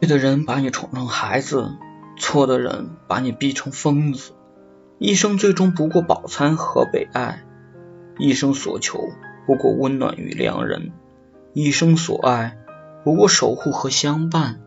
对的人把你宠成孩子错的人把你逼成疯子。一生最终不过饱餐和被爱一生所求不过温暖与良人。一生所爱不过守护和相伴